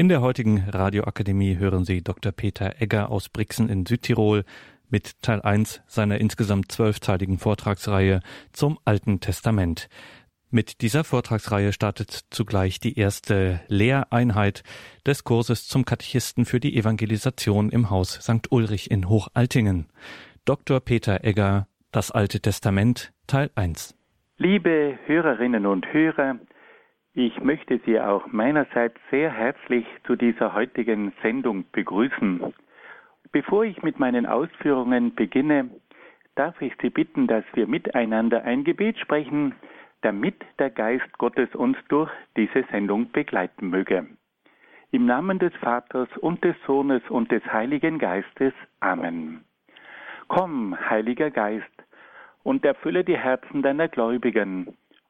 In der heutigen Radioakademie hören Sie Dr. Peter Egger aus Brixen in Südtirol mit Teil 1 seiner insgesamt zwölfteiligen Vortragsreihe zum Alten Testament. Mit dieser Vortragsreihe startet zugleich die erste Lehreinheit des Kurses zum Katechisten für die Evangelisation im Haus St. Ulrich in Hochaltingen. Dr. Peter Egger, das Alte Testament, Teil 1. Liebe Hörerinnen und Hörer, ich möchte Sie auch meinerseits sehr herzlich zu dieser heutigen Sendung begrüßen. Bevor ich mit meinen Ausführungen beginne, darf ich Sie bitten, dass wir miteinander ein Gebet sprechen, damit der Geist Gottes uns durch diese Sendung begleiten möge. Im Namen des Vaters und des Sohnes und des Heiligen Geistes. Amen. Komm, Heiliger Geist, und erfülle die Herzen deiner Gläubigen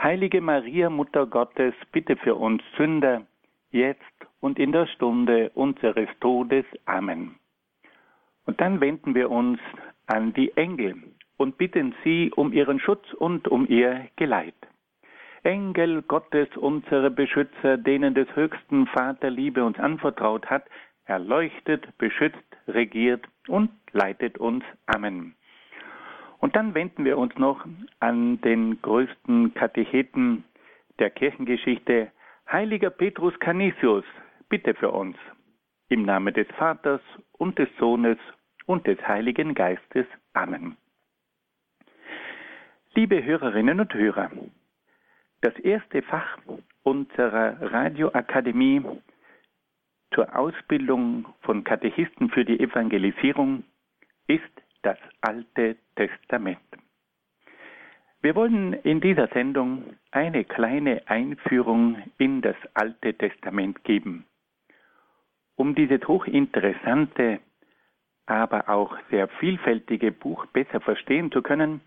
Heilige Maria, Mutter Gottes, bitte für uns Sünder, jetzt und in der Stunde unseres Todes. Amen. Und dann wenden wir uns an die Engel und bitten sie um ihren Schutz und um ihr Geleit. Engel Gottes, unsere Beschützer, denen des höchsten Vater Liebe uns anvertraut hat, erleuchtet, beschützt, regiert und leitet uns. Amen. Und dann wenden wir uns noch an den größten Katecheten der Kirchengeschichte, heiliger Petrus Canisius, bitte für uns. Im Namen des Vaters und des Sohnes und des Heiligen Geistes. Amen. Liebe Hörerinnen und Hörer, das erste Fach unserer Radioakademie zur Ausbildung von Katechisten für die Evangelisierung ist das Alte Testament. Wir wollen in dieser Sendung eine kleine Einführung in das Alte Testament geben. Um dieses hochinteressante, aber auch sehr vielfältige Buch besser verstehen zu können,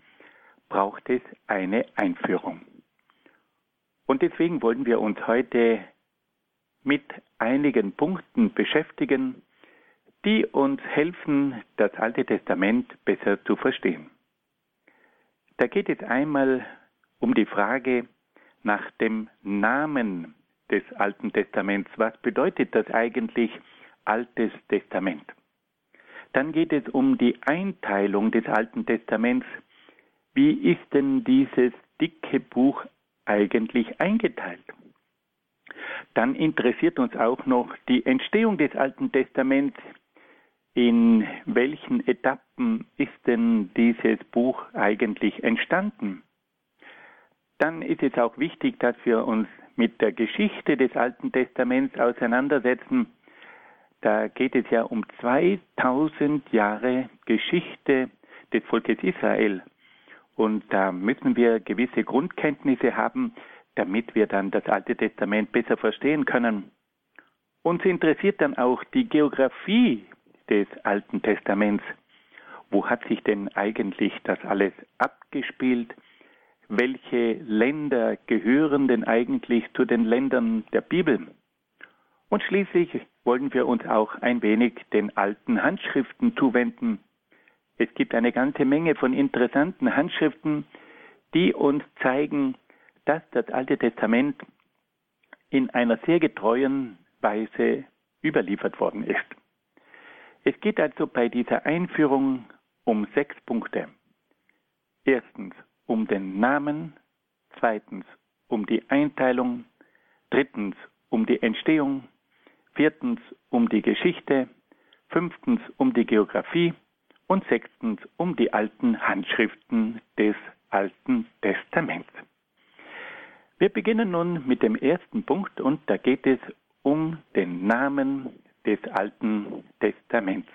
braucht es eine Einführung. Und deswegen wollen wir uns heute mit einigen Punkten beschäftigen, die uns helfen, das Alte Testament besser zu verstehen. Da geht es einmal um die Frage nach dem Namen des Alten Testaments. Was bedeutet das eigentlich Altes Testament? Dann geht es um die Einteilung des Alten Testaments. Wie ist denn dieses dicke Buch eigentlich eingeteilt? Dann interessiert uns auch noch die Entstehung des Alten Testaments in welchen Etappen ist denn dieses Buch eigentlich entstanden? Dann ist es auch wichtig, dass wir uns mit der Geschichte des Alten Testaments auseinandersetzen. Da geht es ja um 2000 Jahre Geschichte des Volkes Israel. Und da müssen wir gewisse Grundkenntnisse haben, damit wir dann das Alte Testament besser verstehen können. Uns interessiert dann auch die Geografie des Alten Testaments. Wo hat sich denn eigentlich das alles abgespielt? Welche Länder gehören denn eigentlich zu den Ländern der Bibel? Und schließlich wollen wir uns auch ein wenig den alten Handschriften zuwenden. Es gibt eine ganze Menge von interessanten Handschriften, die uns zeigen, dass das Alte Testament in einer sehr getreuen Weise überliefert worden ist. Es geht also bei dieser Einführung um sechs Punkte. Erstens um den Namen, zweitens um die Einteilung, drittens um die Entstehung, viertens um die Geschichte, fünftens um die Geographie und sechstens um die alten Handschriften des Alten Testaments. Wir beginnen nun mit dem ersten Punkt und da geht es um den Namen des Alten Testaments.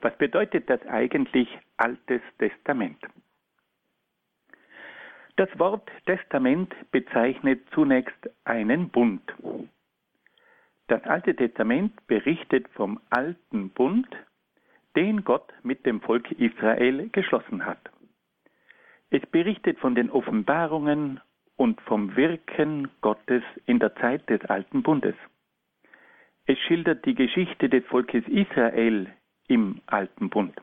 Was bedeutet das eigentlich Altes Testament? Das Wort Testament bezeichnet zunächst einen Bund. Das Alte Testament berichtet vom alten Bund, den Gott mit dem Volk Israel geschlossen hat. Es berichtet von den Offenbarungen und vom Wirken Gottes in der Zeit des alten Bundes. Es schildert die Geschichte des Volkes Israel im alten Bund.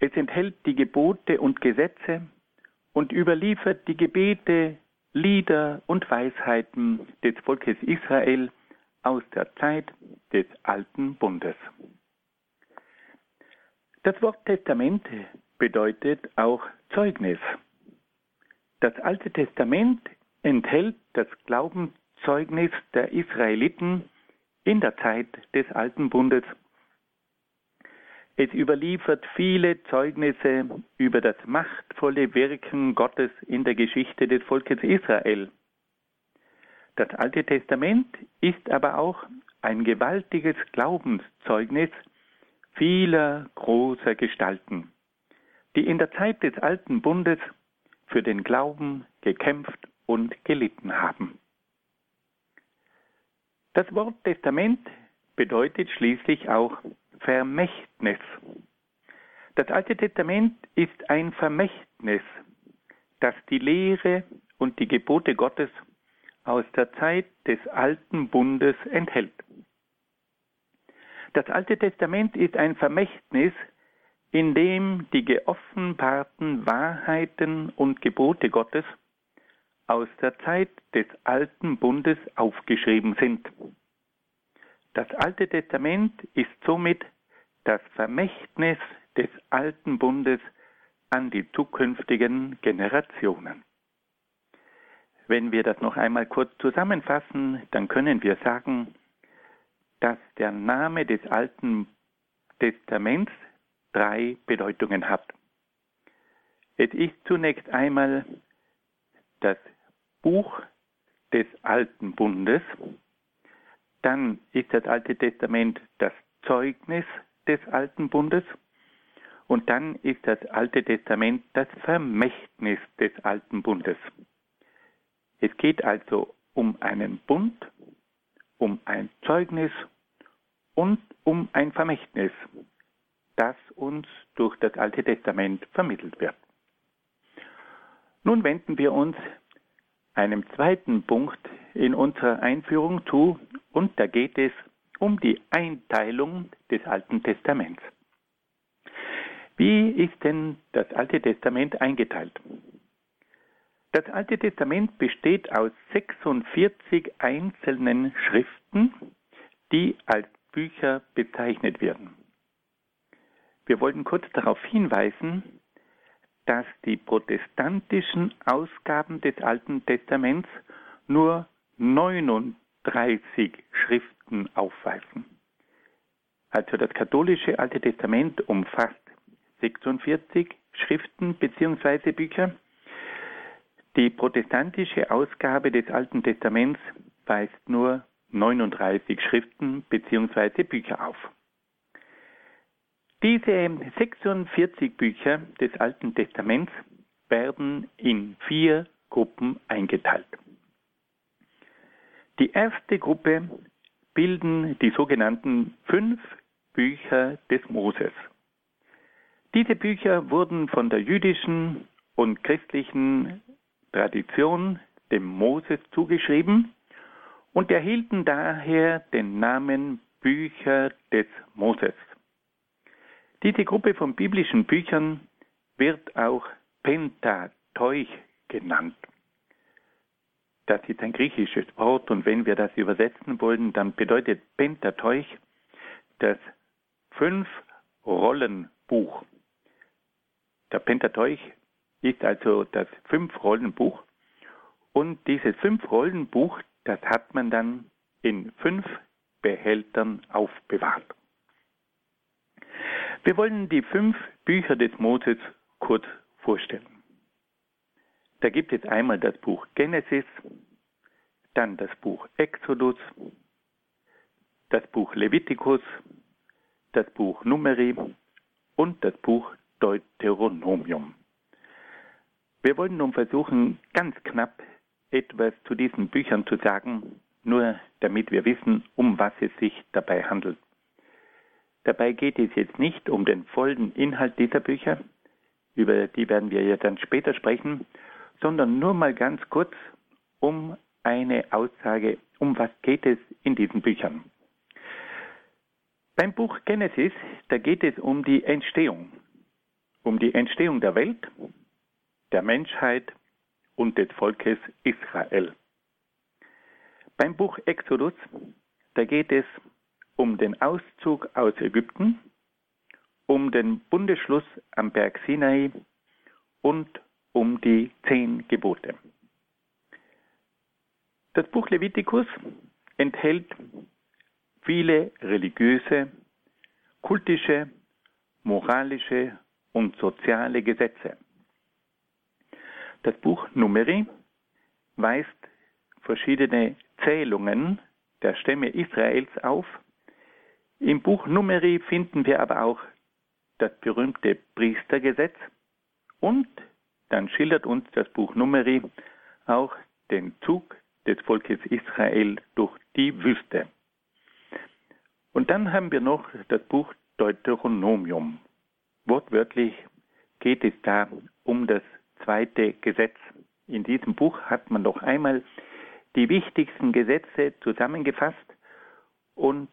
Es enthält die Gebote und Gesetze und überliefert die Gebete, Lieder und Weisheiten des Volkes Israel aus der Zeit des alten Bundes. Das Wort Testament bedeutet auch Zeugnis. Das Alte Testament enthält das Glaubenszeugnis der Israeliten in der Zeit des alten Bundes. Es überliefert viele Zeugnisse über das machtvolle Wirken Gottes in der Geschichte des Volkes Israel. Das Alte Testament ist aber auch ein gewaltiges Glaubenszeugnis vieler großer Gestalten, die in der Zeit des alten Bundes für den Glauben gekämpft und gelitten haben. Das Wort Testament bedeutet schließlich auch Vermächtnis. Das Alte Testament ist ein Vermächtnis, das die Lehre und die Gebote Gottes aus der Zeit des alten Bundes enthält. Das Alte Testament ist ein Vermächtnis, in dem die geoffenbarten Wahrheiten und Gebote Gottes aus der Zeit des alten Bundes aufgeschrieben sind. Das Alte Testament ist somit das Vermächtnis des alten Bundes an die zukünftigen Generationen. Wenn wir das noch einmal kurz zusammenfassen, dann können wir sagen, dass der Name des Alten Testaments drei Bedeutungen hat. Es ist zunächst einmal das Buch des Alten Bundes, dann ist das Alte Testament das Zeugnis des Alten Bundes und dann ist das Alte Testament das Vermächtnis des Alten Bundes. Es geht also um einen Bund, um ein Zeugnis und um ein Vermächtnis, das uns durch das Alte Testament vermittelt wird. Nun wenden wir uns einem zweiten Punkt in unserer Einführung zu und da geht es um die Einteilung des Alten Testaments. Wie ist denn das Alte Testament eingeteilt? Das Alte Testament besteht aus 46 einzelnen Schriften, die als Bücher bezeichnet werden. Wir wollten kurz darauf hinweisen, dass die protestantischen Ausgaben des Alten Testaments nur 39 Schriften aufweisen. Also das katholische Alte Testament umfasst 46 Schriften bzw. Bücher die protestantische Ausgabe des Alten Testaments weist nur 39 Schriften bzw. Bücher auf. Diese 46 Bücher des Alten Testaments werden in vier Gruppen eingeteilt. Die erste Gruppe bilden die sogenannten fünf Bücher des Moses. Diese Bücher wurden von der jüdischen und christlichen Tradition dem Moses zugeschrieben und erhielten daher den Namen Bücher des Moses. Diese Gruppe von biblischen Büchern wird auch Pentateuch genannt. Das ist ein griechisches Wort und wenn wir das übersetzen wollen, dann bedeutet Pentateuch das Fünf-Rollen-Buch. Der Pentateuch ist also das Fünf-Rollen-Buch. Und dieses Fünf-Rollen-Buch, das hat man dann in fünf Behältern aufbewahrt. Wir wollen die fünf Bücher des Moses kurz vorstellen. Da gibt es einmal das Buch Genesis, dann das Buch Exodus, das Buch Levitikus, das Buch Numeri und das Buch Deuteronomium. Wir wollen nun versuchen, ganz knapp etwas zu diesen Büchern zu sagen, nur damit wir wissen, um was es sich dabei handelt. Dabei geht es jetzt nicht um den vollen Inhalt dieser Bücher, über die werden wir ja dann später sprechen, sondern nur mal ganz kurz um eine Aussage, um was geht es in diesen Büchern. Beim Buch Genesis, da geht es um die Entstehung, um die Entstehung der Welt, der Menschheit und des Volkes Israel. Beim Buch Exodus, da geht es den Auszug aus Ägypten, um den Bundesschluss am Berg Sinai und um die zehn Gebote. Das Buch Levitikus enthält viele religiöse, kultische, moralische und soziale Gesetze. Das Buch Numeri weist verschiedene Zählungen der Stämme Israels auf. Im Buch Numeri finden wir aber auch das berühmte Priestergesetz und dann schildert uns das Buch Numeri auch den Zug des Volkes Israel durch die Wüste. Und dann haben wir noch das Buch Deuteronomium. Wortwörtlich geht es da um das zweite Gesetz. In diesem Buch hat man noch einmal die wichtigsten Gesetze zusammengefasst und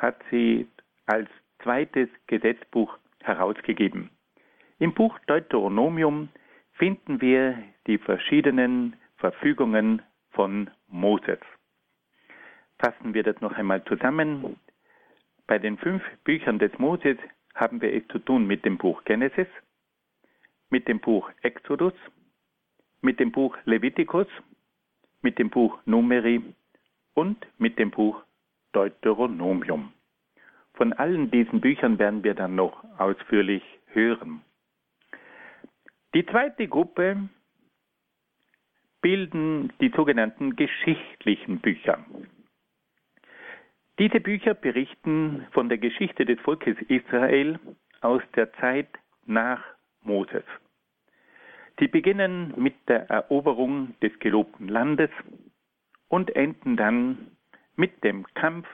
hat sie als zweites Gesetzbuch herausgegeben. Im Buch Deuteronomium finden wir die verschiedenen Verfügungen von Moses. Fassen wir das noch einmal zusammen. Bei den fünf Büchern des Moses haben wir es zu tun mit dem Buch Genesis, mit dem Buch Exodus, mit dem Buch Levitikus, mit dem Buch Numeri und mit dem Buch Deuteronomium. Von allen diesen Büchern werden wir dann noch ausführlich hören. Die zweite Gruppe bilden die sogenannten geschichtlichen Bücher. Diese Bücher berichten von der Geschichte des Volkes Israel aus der Zeit nach Moses. Sie beginnen mit der Eroberung des gelobten Landes und enden dann mit dem Kampf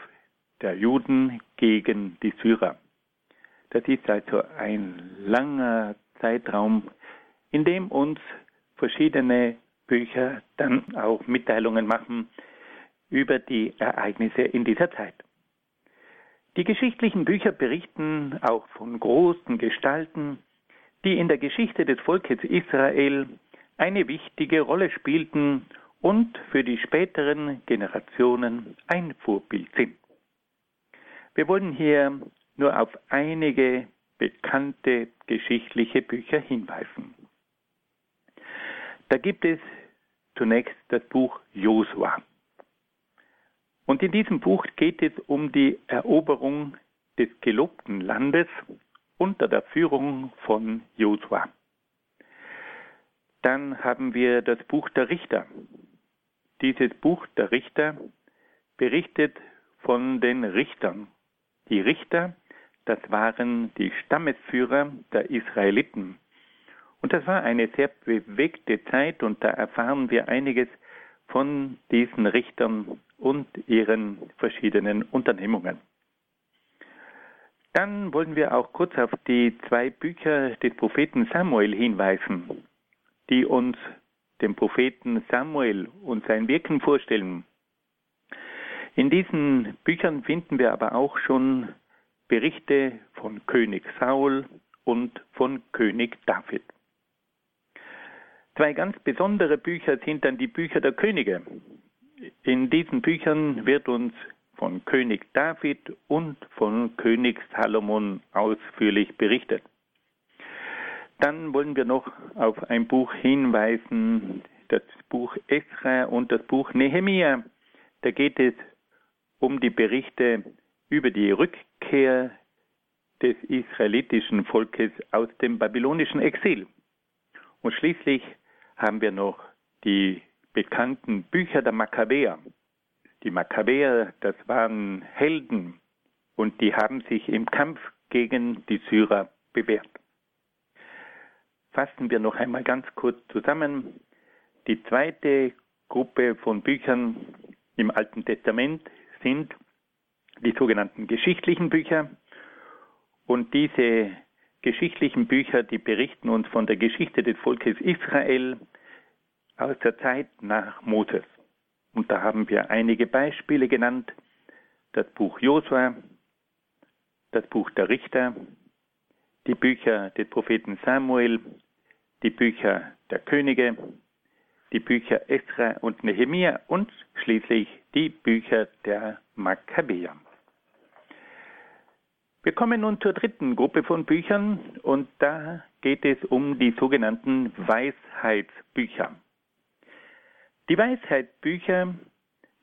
der Juden gegen die Syrer. Das ist also ein langer Zeitraum, in dem uns verschiedene Bücher dann auch Mitteilungen machen über die Ereignisse in dieser Zeit. Die geschichtlichen Bücher berichten auch von großen Gestalten, die in der Geschichte des Volkes Israel eine wichtige Rolle spielten und für die späteren Generationen ein Vorbild sind. Wir wollen hier nur auf einige bekannte geschichtliche Bücher hinweisen. Da gibt es zunächst das Buch Josua. Und in diesem Buch geht es um die Eroberung des gelobten Landes unter der Führung von Josua. Dann haben wir das Buch der Richter. Dieses Buch der Richter berichtet von den Richtern. Die Richter, das waren die Stammesführer der Israeliten. Und das war eine sehr bewegte Zeit und da erfahren wir einiges von diesen Richtern und ihren verschiedenen Unternehmungen. Dann wollen wir auch kurz auf die zwei Bücher des Propheten Samuel hinweisen, die uns den Propheten Samuel und sein Wirken vorstellen. In diesen Büchern finden wir aber auch schon Berichte von König Saul und von König David. Zwei ganz besondere Bücher sind dann die Bücher der Könige. In diesen Büchern wird uns von König David und von König Salomon ausführlich berichtet. Dann wollen wir noch auf ein Buch hinweisen, das Buch Esra und das Buch Nehemia. Da geht es um die Berichte über die Rückkehr des israelitischen Volkes aus dem babylonischen Exil. Und schließlich haben wir noch die bekannten Bücher der Makkabäer. Die Makkabäer, das waren Helden und die haben sich im Kampf gegen die Syrer bewährt. Fassen wir noch einmal ganz kurz zusammen. Die zweite Gruppe von Büchern im Alten Testament sind die sogenannten geschichtlichen Bücher. Und diese geschichtlichen Bücher, die berichten uns von der Geschichte des Volkes Israel aus der Zeit nach Moses. Und da haben wir einige Beispiele genannt. Das Buch Josua, das Buch der Richter, die Bücher des Propheten Samuel, die Bücher der Könige, die Bücher Esra und Nehemia und schließlich die Bücher der Makkabäer. Wir kommen nun zur dritten Gruppe von Büchern und da geht es um die sogenannten Weisheitsbücher. Die Weisheitsbücher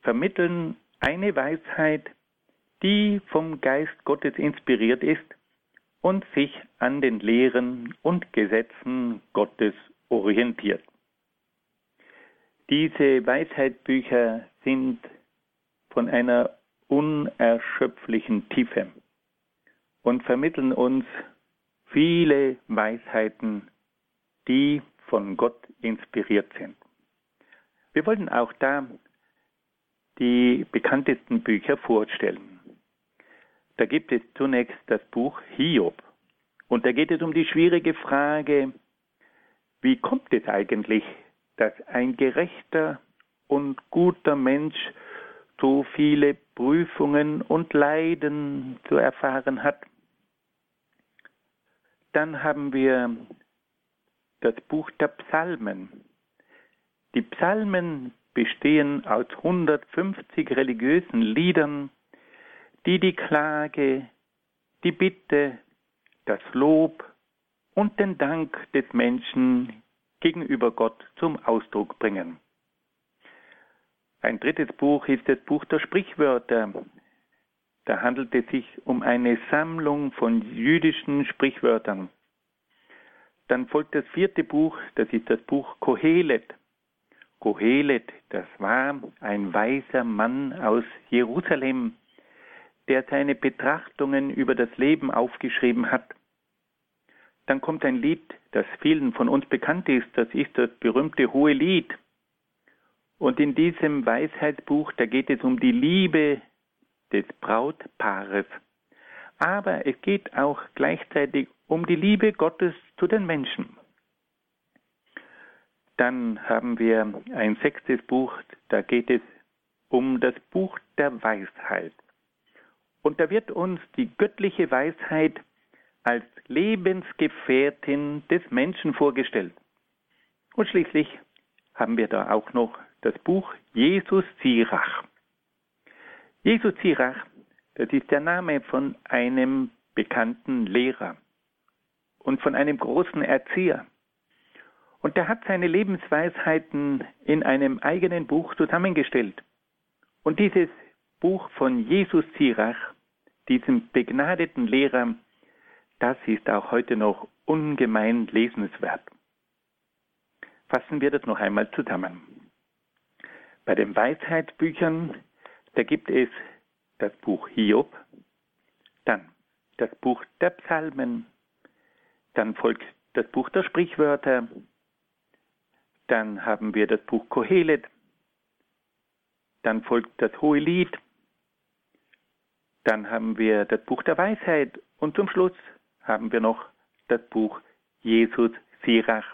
vermitteln eine Weisheit, die vom Geist Gottes inspiriert ist und sich an den Lehren und Gesetzen Gottes orientiert. Diese Weisheitsbücher sind von einer unerschöpflichen Tiefe und vermitteln uns viele Weisheiten, die von Gott inspiriert sind. Wir wollen auch da die bekanntesten Bücher vorstellen. Da gibt es zunächst das Buch Hiob. Und da geht es um die schwierige Frage, wie kommt es eigentlich, dass ein gerechter und guter Mensch so viele Prüfungen und Leiden zu erfahren hat? Dann haben wir das Buch der Psalmen. Die Psalmen bestehen aus 150 religiösen Liedern, die die Klage, die Bitte, das Lob und den Dank des Menschen gegenüber Gott zum Ausdruck bringen. Ein drittes Buch ist das Buch der Sprichwörter. Da handelt es sich um eine Sammlung von jüdischen Sprichwörtern. Dann folgt das vierte Buch, das ist das Buch Kohelet. Kohelet, das war ein weiser Mann aus Jerusalem, der seine Betrachtungen über das Leben aufgeschrieben hat. Dann kommt ein Lied, das vielen von uns bekannt ist, das ist das berühmte Hohe Lied. Und in diesem Weisheitsbuch, da geht es um die Liebe des Brautpaares. Aber es geht auch gleichzeitig um die Liebe Gottes zu den Menschen. Dann haben wir ein sechstes Buch, da geht es um das Buch der Weisheit. Und da wird uns die göttliche Weisheit als Lebensgefährtin des Menschen vorgestellt. Und schließlich haben wir da auch noch das Buch Jesus Sirach. Jesus Sirach, das ist der Name von einem bekannten Lehrer und von einem großen Erzieher. Und der hat seine Lebensweisheiten in einem eigenen Buch zusammengestellt. Und dieses Buch von Jesus Sirach, diesem begnadeten Lehrer, das ist auch heute noch ungemein lesenswert. Fassen wir das noch einmal zusammen. Bei den Weisheitsbüchern, da gibt es das Buch Hiob, dann das Buch der Psalmen, dann folgt das Buch der Sprichwörter, dann haben wir das Buch Kohelet, dann folgt das Hohe Lied, dann haben wir das Buch der Weisheit und zum Schluss haben wir noch das Buch Jesus Sirach.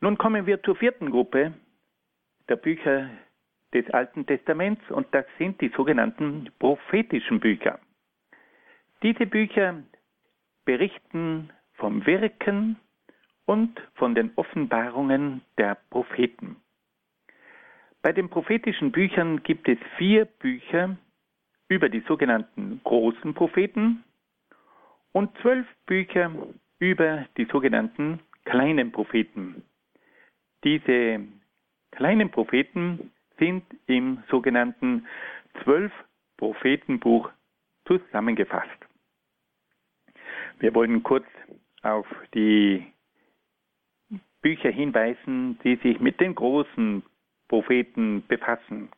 Nun kommen wir zur vierten Gruppe der Bücher des Alten Testaments und das sind die sogenannten prophetischen Bücher. Diese Bücher berichten vom Wirken und von den Offenbarungen der Propheten. Bei den prophetischen Büchern gibt es vier Bücher über die sogenannten großen Propheten und zwölf Bücher über die sogenannten kleinen Propheten. Diese kleinen Propheten sind im sogenannten Zwölf Prophetenbuch zusammengefasst. Wir wollen kurz auf die Bücher hinweisen, die sich mit den großen Propheten befassen.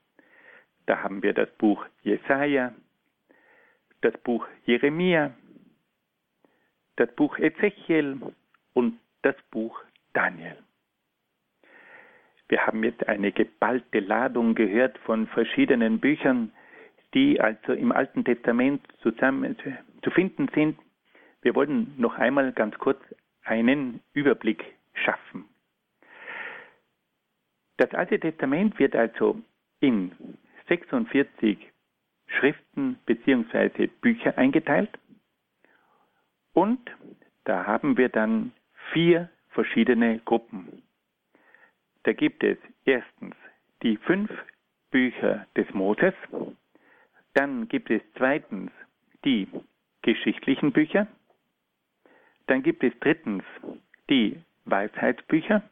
Da haben wir das Buch Jesaja, das Buch Jeremia, das Buch Ezechiel und das Buch Daniel. Wir haben jetzt eine geballte Ladung gehört von verschiedenen Büchern, die also im Alten Testament zusammen zu finden sind. Wir wollen noch einmal ganz kurz einen Überblick schaffen. Das Alte Testament wird also in 46 Schriften bzw. Bücher eingeteilt und da haben wir dann vier verschiedene Gruppen. Da gibt es erstens die fünf Bücher des Moses, dann gibt es zweitens die geschichtlichen Bücher, dann gibt es drittens die Weisheitsbücher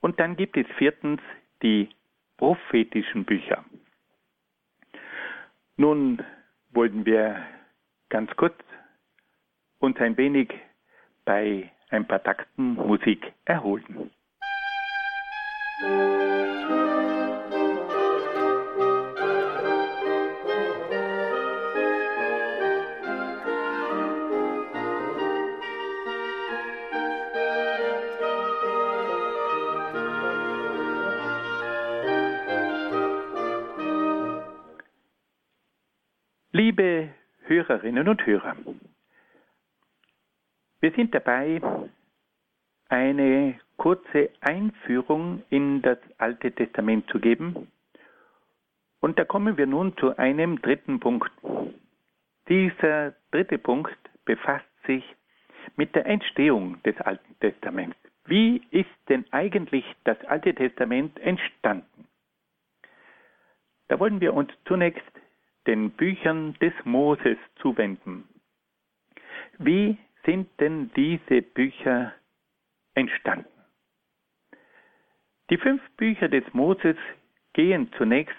und dann gibt es viertens die prophetischen Bücher. Nun wollten wir ganz kurz uns ein wenig bei ein paar Takten Musik erholen. Liebe Hörerinnen und Hörer, wir sind dabei, eine kurze Einführung in das Alte Testament zu geben. Und da kommen wir nun zu einem dritten Punkt. Dieser dritte Punkt befasst sich mit der Entstehung des Alten Testaments. Wie ist denn eigentlich das Alte Testament entstanden? Da wollen wir uns zunächst den Büchern des Moses zuwenden. Wie sind denn diese Bücher entstanden? Die fünf Bücher des Moses gehen zunächst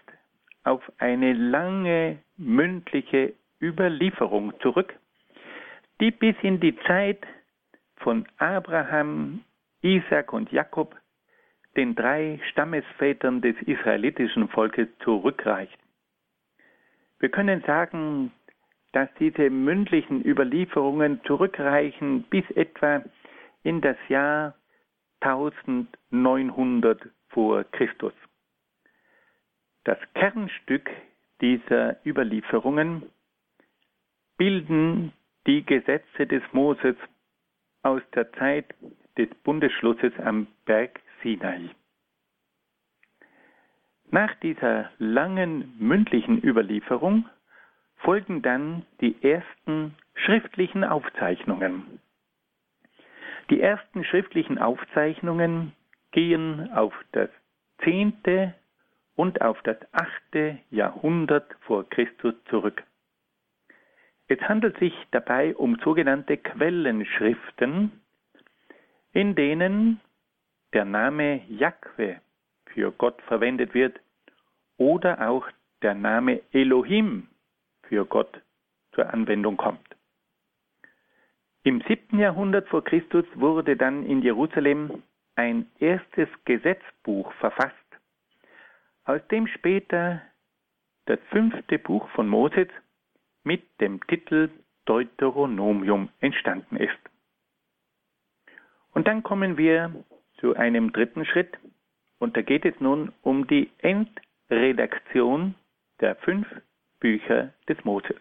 auf eine lange mündliche Überlieferung zurück, die bis in die Zeit von Abraham, Isaac und Jakob, den drei Stammesvätern des israelitischen Volkes, zurückreicht. Wir können sagen, dass diese mündlichen Überlieferungen zurückreichen bis etwa in das Jahr 1900 vor Christus. Das Kernstück dieser Überlieferungen bilden die Gesetze des Moses aus der Zeit des Bundesschlusses am Berg Sinai. Nach dieser langen mündlichen Überlieferung folgen dann die ersten schriftlichen Aufzeichnungen. Die ersten schriftlichen Aufzeichnungen gehen auf das zehnte und auf das achte Jahrhundert vor Christus zurück. Es handelt sich dabei um sogenannte Quellenschriften, in denen der Name Jahwe für Gott verwendet wird oder auch der Name Elohim für Gott zur Anwendung kommt. Im siebten Jahrhundert vor Christus wurde dann in Jerusalem ein erstes Gesetzbuch verfasst, aus dem später das fünfte Buch von Moses mit dem Titel Deuteronomium entstanden ist. Und dann kommen wir zu einem dritten Schritt, und da geht es nun um die Endredaktion der fünf Bücher des Moses.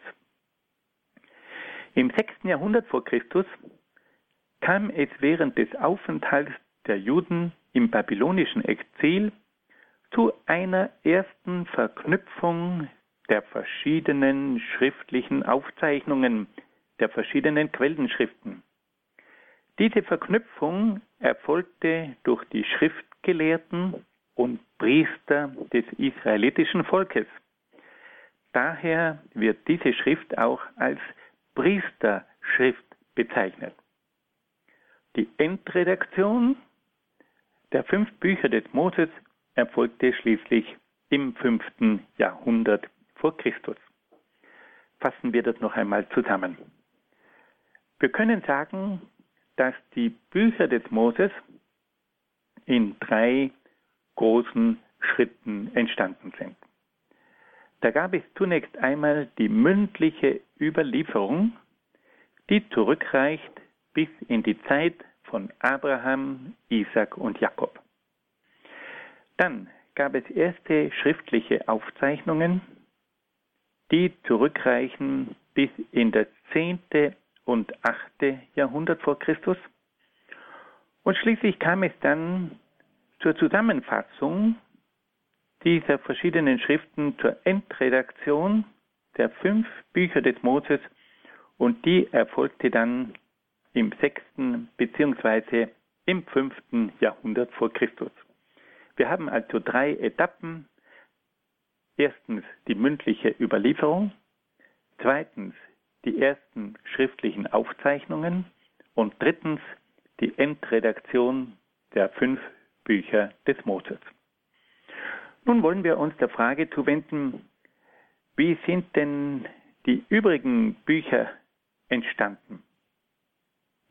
Im 6. Jahrhundert vor Christus kam es während des Aufenthalts der Juden im babylonischen Exil zu einer ersten Verknüpfung der verschiedenen schriftlichen Aufzeichnungen, der verschiedenen Quellenschriften. Diese Verknüpfung erfolgte durch die Schriftgelehrten und Priester des israelitischen Volkes. Daher wird diese Schrift auch als Priesterschrift bezeichnet. Die Endredaktion der fünf Bücher des Moses erfolgte schließlich im fünften Jahrhundert vor Christus. Fassen wir das noch einmal zusammen. Wir können sagen, dass die Bücher des Moses in drei großen Schritten entstanden sind. Da gab es zunächst einmal die mündliche Überlieferung, die zurückreicht bis in die Zeit von Abraham, Isaac und Jakob. Dann gab es erste schriftliche Aufzeichnungen, die zurückreichen bis in das 10. und 8. Jahrhundert vor Christus. Und schließlich kam es dann zur Zusammenfassung dieser verschiedenen Schriften zur Endredaktion der fünf Bücher des Moses und die erfolgte dann im 6. bzw. im 5. Jahrhundert vor Christus. Wir haben also drei Etappen. Erstens die mündliche Überlieferung, zweitens die ersten schriftlichen Aufzeichnungen und drittens die Endredaktion der fünf Bücher des Moses. Nun wollen wir uns der Frage zuwenden, wie sind denn die übrigen Bücher entstanden?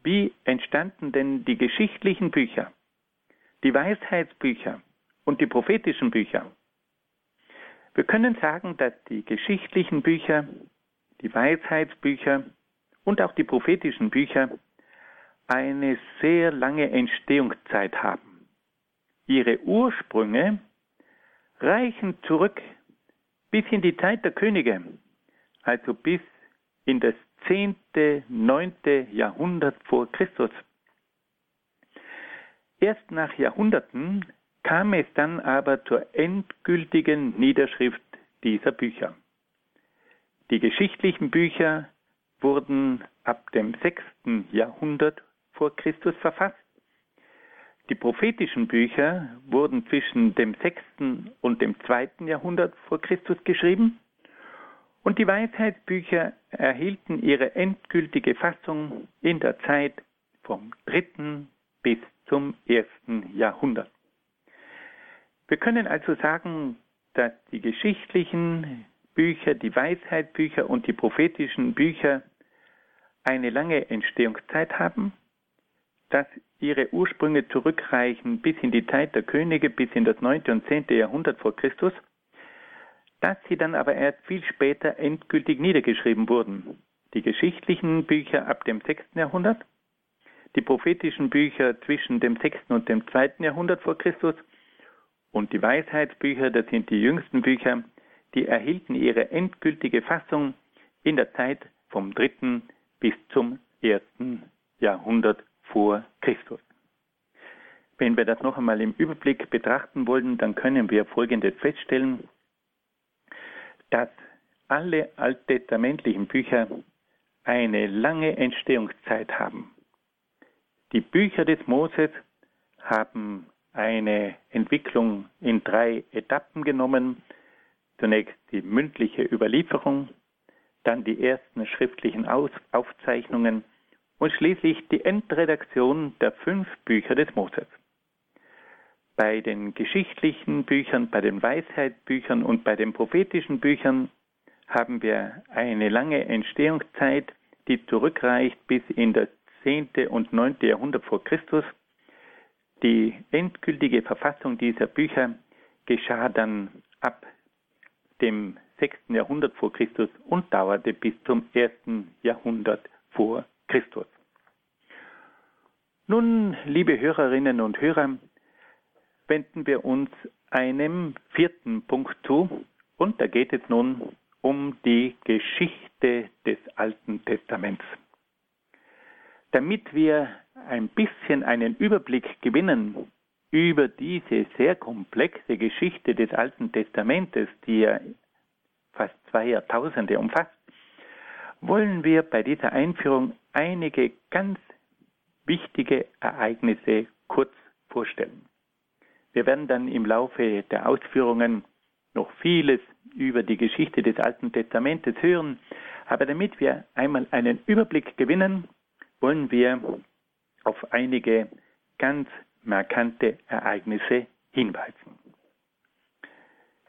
Wie entstanden denn die geschichtlichen Bücher, die Weisheitsbücher und die prophetischen Bücher? Wir können sagen, dass die geschichtlichen Bücher, die Weisheitsbücher und auch die prophetischen Bücher eine sehr lange Entstehungszeit haben. Ihre Ursprünge reichen zurück bis in die Zeit der Könige, also bis in das 10., 9. Jahrhundert vor Christus. Erst nach Jahrhunderten kam es dann aber zur endgültigen Niederschrift dieser Bücher. Die geschichtlichen Bücher wurden ab dem 6. Jahrhundert vor Christus verfasst. Die prophetischen Bücher wurden zwischen dem 6. und dem 2. Jahrhundert vor Christus geschrieben und die Weisheitsbücher erhielten ihre endgültige Fassung in der Zeit vom 3. bis zum 1. Jahrhundert. Wir können also sagen, dass die geschichtlichen Bücher, die Weisheitsbücher und die prophetischen Bücher eine lange Entstehungszeit haben, dass ihre Ursprünge zurückreichen bis in die Zeit der Könige, bis in das 9. und 10. Jahrhundert vor Christus, dass sie dann aber erst viel später endgültig niedergeschrieben wurden. Die geschichtlichen Bücher ab dem 6. Jahrhundert, die prophetischen Bücher zwischen dem 6. und dem 2. Jahrhundert vor Christus und die Weisheitsbücher, das sind die jüngsten Bücher, die erhielten ihre endgültige Fassung in der Zeit vom 3. bis zum 1. Jahrhundert vor Christus. Wenn wir das noch einmal im Überblick betrachten wollen, dann können wir Folgendes feststellen, dass alle alttestamentlichen Bücher eine lange Entstehungszeit haben. Die Bücher des Moses haben eine Entwicklung in drei Etappen genommen. Zunächst die mündliche Überlieferung, dann die ersten schriftlichen Aufzeichnungen und schließlich die Endredaktion der fünf Bücher des Moses. Bei den geschichtlichen Büchern, bei den Weisheitsbüchern und bei den prophetischen Büchern haben wir eine lange Entstehungszeit, die zurückreicht bis in das 10. und 9. Jahrhundert vor Christus. Die endgültige Verfassung dieser Bücher geschah dann ab dem 6. Jahrhundert vor Christus und dauerte bis zum 1. Jahrhundert vor Christus. Nun, liebe Hörerinnen und Hörer, wenden wir uns einem vierten Punkt zu und da geht es nun um die Geschichte des Alten Testaments. Damit wir ein bisschen einen Überblick gewinnen über diese sehr komplexe Geschichte des Alten Testamentes, die ja fast zwei Jahrtausende umfasst, wollen wir bei dieser Einführung einige ganz wichtige Ereignisse kurz vorstellen. Wir werden dann im Laufe der Ausführungen noch vieles über die Geschichte des Alten Testamentes hören, aber damit wir einmal einen Überblick gewinnen, wollen wir auf einige ganz markante Ereignisse hinweisen.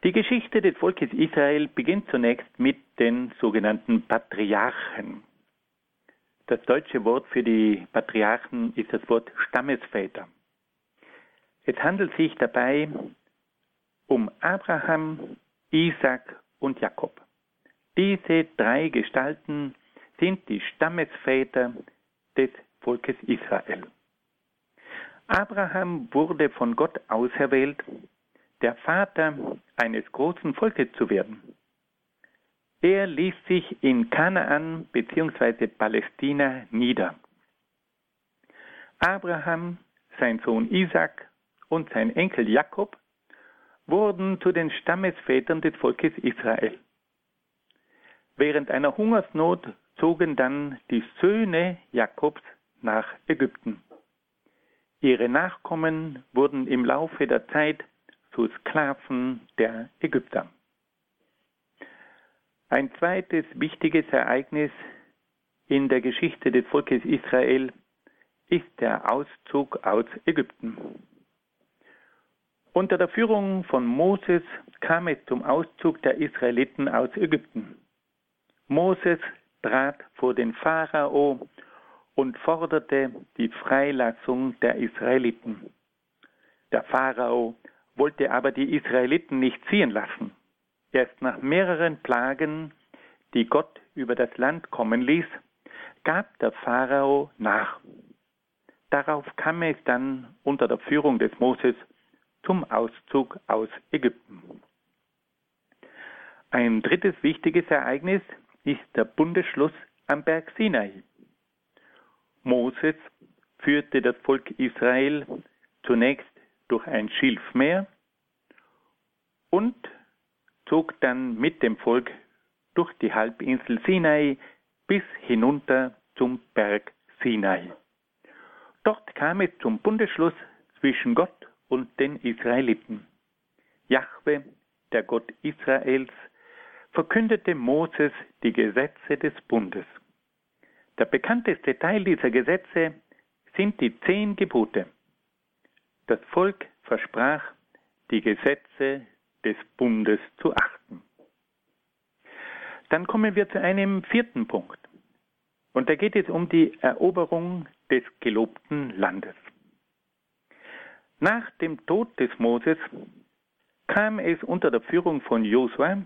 Die Geschichte des Volkes Israel beginnt zunächst mit den sogenannten Patriarchen. Das deutsche Wort für die Patriarchen ist das Wort Stammesväter. Es handelt sich dabei um Abraham, Isaac und Jakob. Diese drei Gestalten sind die Stammesväter des Volkes Israel. Abraham wurde von Gott auserwählt, der Vater eines großen Volkes zu werden. Er ließ sich in Kanaan bzw. Palästina nieder. Abraham, sein Sohn Isaac und sein Enkel Jakob wurden zu den Stammesvätern des Volkes Israel. Während einer Hungersnot zogen dann die Söhne Jakobs nach Ägypten. Ihre Nachkommen wurden im Laufe der Zeit zu Sklaven der Ägypter. Ein zweites wichtiges Ereignis in der Geschichte des Volkes Israel ist der Auszug aus Ägypten. Unter der Führung von Moses kam es zum Auszug der Israeliten aus Ägypten. Moses trat vor den Pharao und forderte die Freilassung der Israeliten. Der Pharao wollte aber die Israeliten nicht ziehen lassen. Erst nach mehreren Plagen, die Gott über das Land kommen ließ, gab der Pharao nach. Darauf kam es dann unter der Führung des Moses zum Auszug aus Ägypten. Ein drittes wichtiges Ereignis ist der Bundesschluss am Berg Sinai. Moses führte das Volk Israel zunächst durch ein Schilfmeer und zog dann mit dem Volk durch die Halbinsel Sinai bis hinunter zum Berg Sinai. Dort kam es zum Bundesschluss zwischen Gott und den Israeliten. Jahwe, der Gott Israels, verkündete Moses die Gesetze des Bundes. Der bekannteste Teil dieser Gesetze sind die zehn Gebote. Das Volk versprach, die Gesetze des Bundes zu achten. Dann kommen wir zu einem vierten Punkt. Und da geht es um die Eroberung des gelobten Landes. Nach dem Tod des Moses kam es unter der Führung von Josua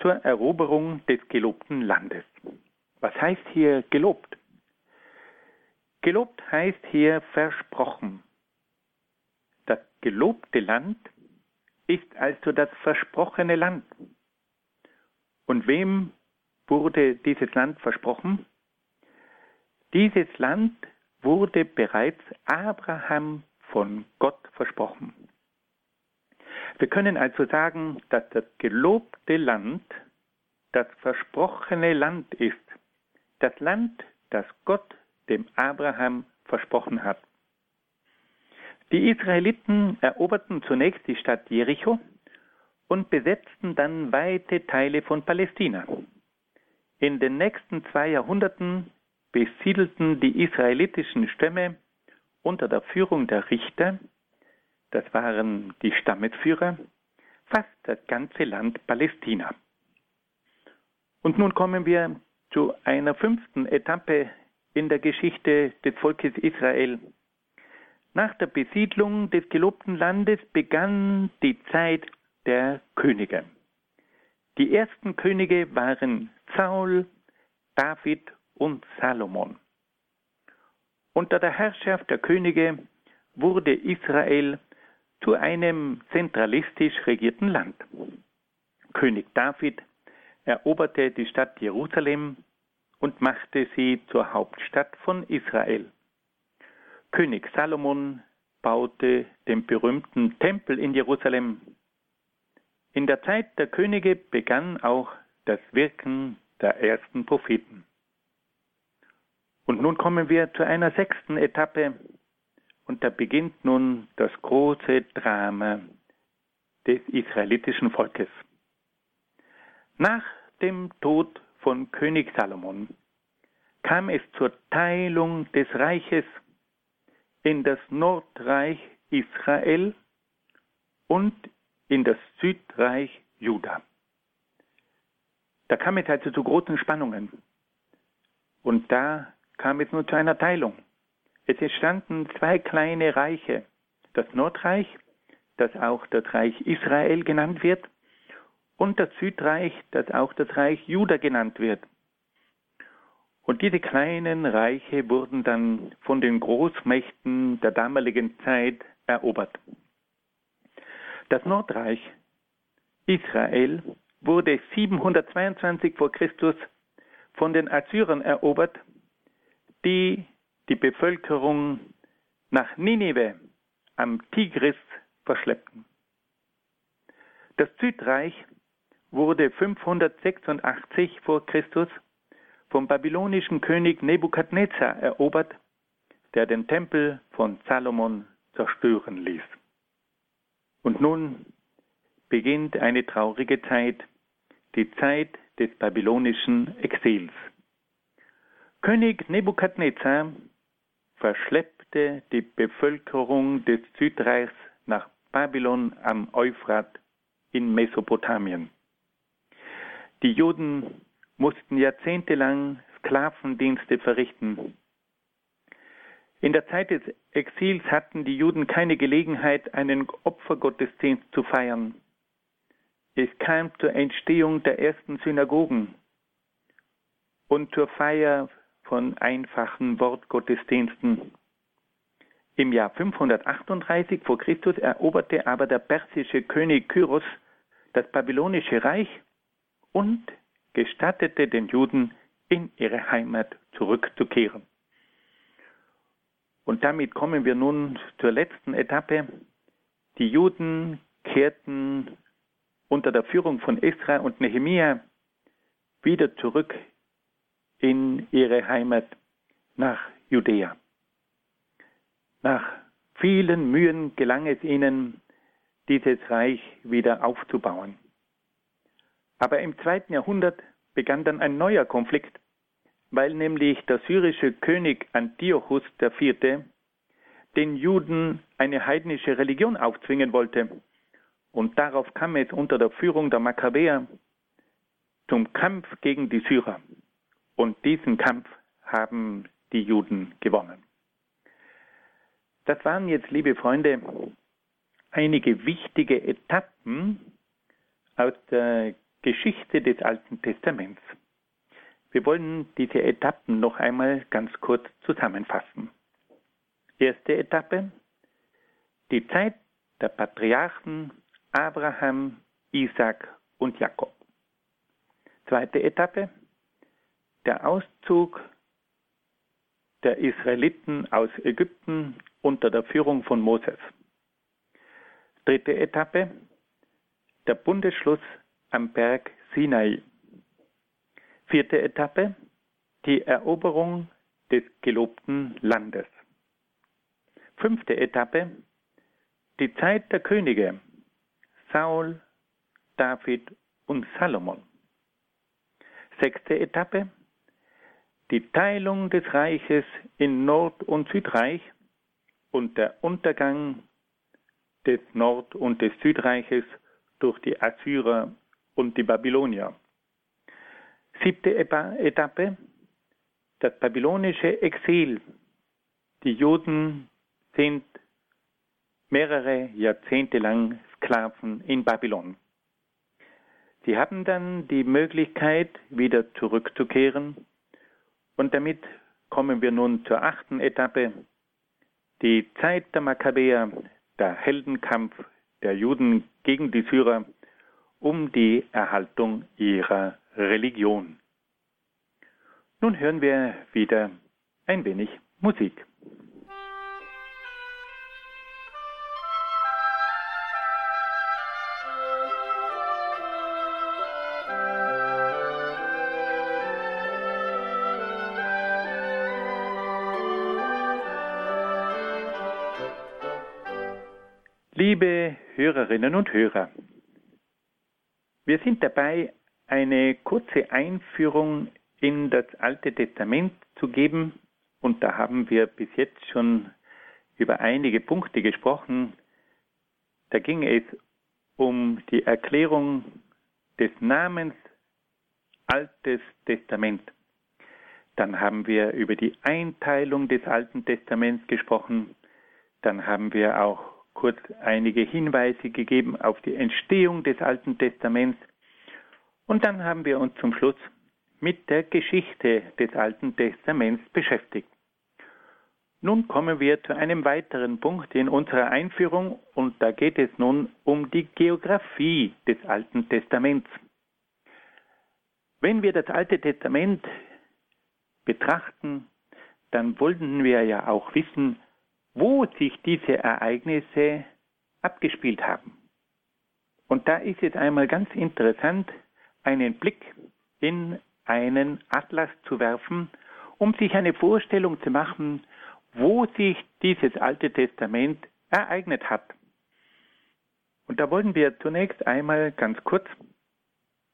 zur Eroberung des gelobten Landes. Was heißt hier gelobt? Gelobt heißt hier versprochen. Das gelobte Land ist also das versprochene Land. Und wem wurde dieses Land versprochen? Dieses Land wurde bereits Abraham von Gott versprochen. Wir können also sagen, dass das gelobte Land das versprochene Land ist, das Land, das Gott dem Abraham versprochen hat. Die Israeliten eroberten zunächst die Stadt Jericho und besetzten dann weite Teile von Palästina. In den nächsten zwei Jahrhunderten besiedelten die israelitischen Stämme unter der Führung der Richter, das waren die Stammesführer, fast das ganze Land Palästina. Und nun kommen wir zu einer fünften Etappe in der Geschichte des Volkes Israel. Nach der Besiedlung des gelobten Landes begann die Zeit der Könige. Die ersten Könige waren Saul, David und Salomon. Unter der Herrschaft der Könige wurde Israel zu einem zentralistisch regierten Land. König David eroberte die Stadt Jerusalem und machte sie zur Hauptstadt von Israel. König Salomon baute den berühmten Tempel in Jerusalem. In der Zeit der Könige begann auch das Wirken der ersten Propheten. Und nun kommen wir zu einer sechsten Etappe und da beginnt nun das große Drama des israelitischen Volkes. Nach dem Tod von König Salomon kam es zur Teilung des Reiches in das Nordreich Israel und in das Südreich Juda. Da kam es also zu großen Spannungen. Und da kam es nun zu einer Teilung. Es entstanden zwei kleine Reiche. Das Nordreich, das auch das Reich Israel genannt wird, und das Südreich, das auch das Reich Juda genannt wird. Und diese kleinen Reiche wurden dann von den Großmächten der damaligen Zeit erobert. Das Nordreich Israel wurde 722 vor Christus von den Assyrern erobert, die die Bevölkerung nach Ninive am Tigris verschleppten. Das Südreich wurde 586 vor Christus vom babylonischen König Nebukadnezar erobert, der den Tempel von Salomon zerstören ließ. Und nun beginnt eine traurige Zeit, die Zeit des babylonischen Exils. König Nebukadnezar verschleppte die Bevölkerung des Südreichs nach Babylon am Euphrat in Mesopotamien. Die Juden mussten jahrzehntelang Sklavendienste verrichten. In der Zeit des Exils hatten die Juden keine Gelegenheit, einen Opfergottesdienst zu feiern. Es kam zur Entstehung der ersten Synagogen und zur Feier von einfachen Wortgottesdiensten. Im Jahr 538 vor Christus eroberte aber der persische König Kyros das babylonische Reich und gestattete den Juden in ihre Heimat zurückzukehren. Und damit kommen wir nun zur letzten Etappe. Die Juden kehrten unter der Führung von Esra und Nehemia wieder zurück in ihre Heimat nach Judäa. Nach vielen Mühen gelang es ihnen, dieses Reich wieder aufzubauen. Aber im zweiten Jahrhundert begann dann ein neuer Konflikt, weil nämlich der syrische König Antiochus IV. den Juden eine heidnische Religion aufzwingen wollte und darauf kam es unter der Führung der Makkabäer zum Kampf gegen die Syrer. Und diesen Kampf haben die Juden gewonnen. Das waren jetzt, liebe Freunde, einige wichtige Etappen aus der Geschichte des Alten Testaments. Wir wollen diese Etappen noch einmal ganz kurz zusammenfassen. Erste Etappe, die Zeit der Patriarchen Abraham, Isaac und Jakob. Zweite Etappe, der Auszug der Israeliten aus Ägypten unter der Führung von Moses. Dritte Etappe, der Bundesschluss am Berg Sinai. Vierte Etappe, die Eroberung des gelobten Landes. Fünfte Etappe, die Zeit der Könige Saul, David und Salomon. Sechste Etappe. Die Teilung des Reiches in Nord- und Südreich und der Untergang des Nord- und des Südreiches durch die Assyrer und die Babylonier. Siebte Etappe. Das babylonische Exil. Die Juden sind mehrere Jahrzehnte lang Sklaven in Babylon. Sie haben dann die Möglichkeit, wieder zurückzukehren. Und damit kommen wir nun zur achten Etappe. Die Zeit der Makkabäer, der Heldenkampf der Juden gegen die Syrer um die Erhaltung ihrer Religion. Nun hören wir wieder ein wenig Musik. Liebe Hörerinnen und Hörer, wir sind dabei, eine kurze Einführung in das Alte Testament zu geben und da haben wir bis jetzt schon über einige Punkte gesprochen. Da ging es um die Erklärung des Namens Altes Testament. Dann haben wir über die Einteilung des Alten Testaments gesprochen. Dann haben wir auch kurz einige Hinweise gegeben auf die Entstehung des Alten Testaments und dann haben wir uns zum Schluss mit der Geschichte des Alten Testaments beschäftigt. Nun kommen wir zu einem weiteren Punkt in unserer Einführung und da geht es nun um die Geografie des Alten Testaments. Wenn wir das Alte Testament betrachten, dann wollten wir ja auch wissen, wo sich diese Ereignisse abgespielt haben. Und da ist es einmal ganz interessant, einen Blick in einen Atlas zu werfen, um sich eine Vorstellung zu machen, wo sich dieses Alte Testament ereignet hat. Und da wollen wir zunächst einmal ganz kurz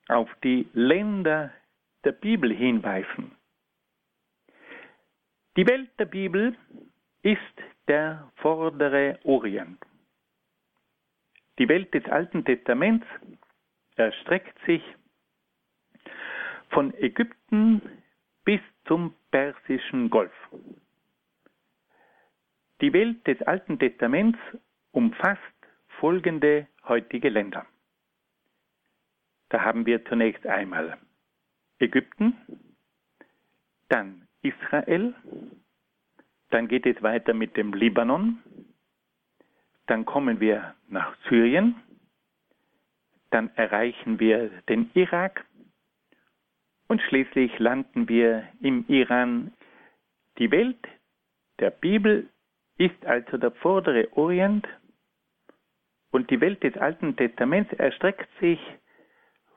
auf die Länder der Bibel hinweisen. Die Welt der Bibel ist der vordere Orient. Die Welt des Alten Testaments erstreckt sich von Ägypten bis zum Persischen Golf. Die Welt des Alten Testaments umfasst folgende heutige Länder. Da haben wir zunächst einmal Ägypten, dann Israel, dann geht es weiter mit dem Libanon, dann kommen wir nach Syrien, dann erreichen wir den Irak und schließlich landen wir im Iran. Die Welt der Bibel ist also der vordere Orient und die Welt des Alten Testaments erstreckt sich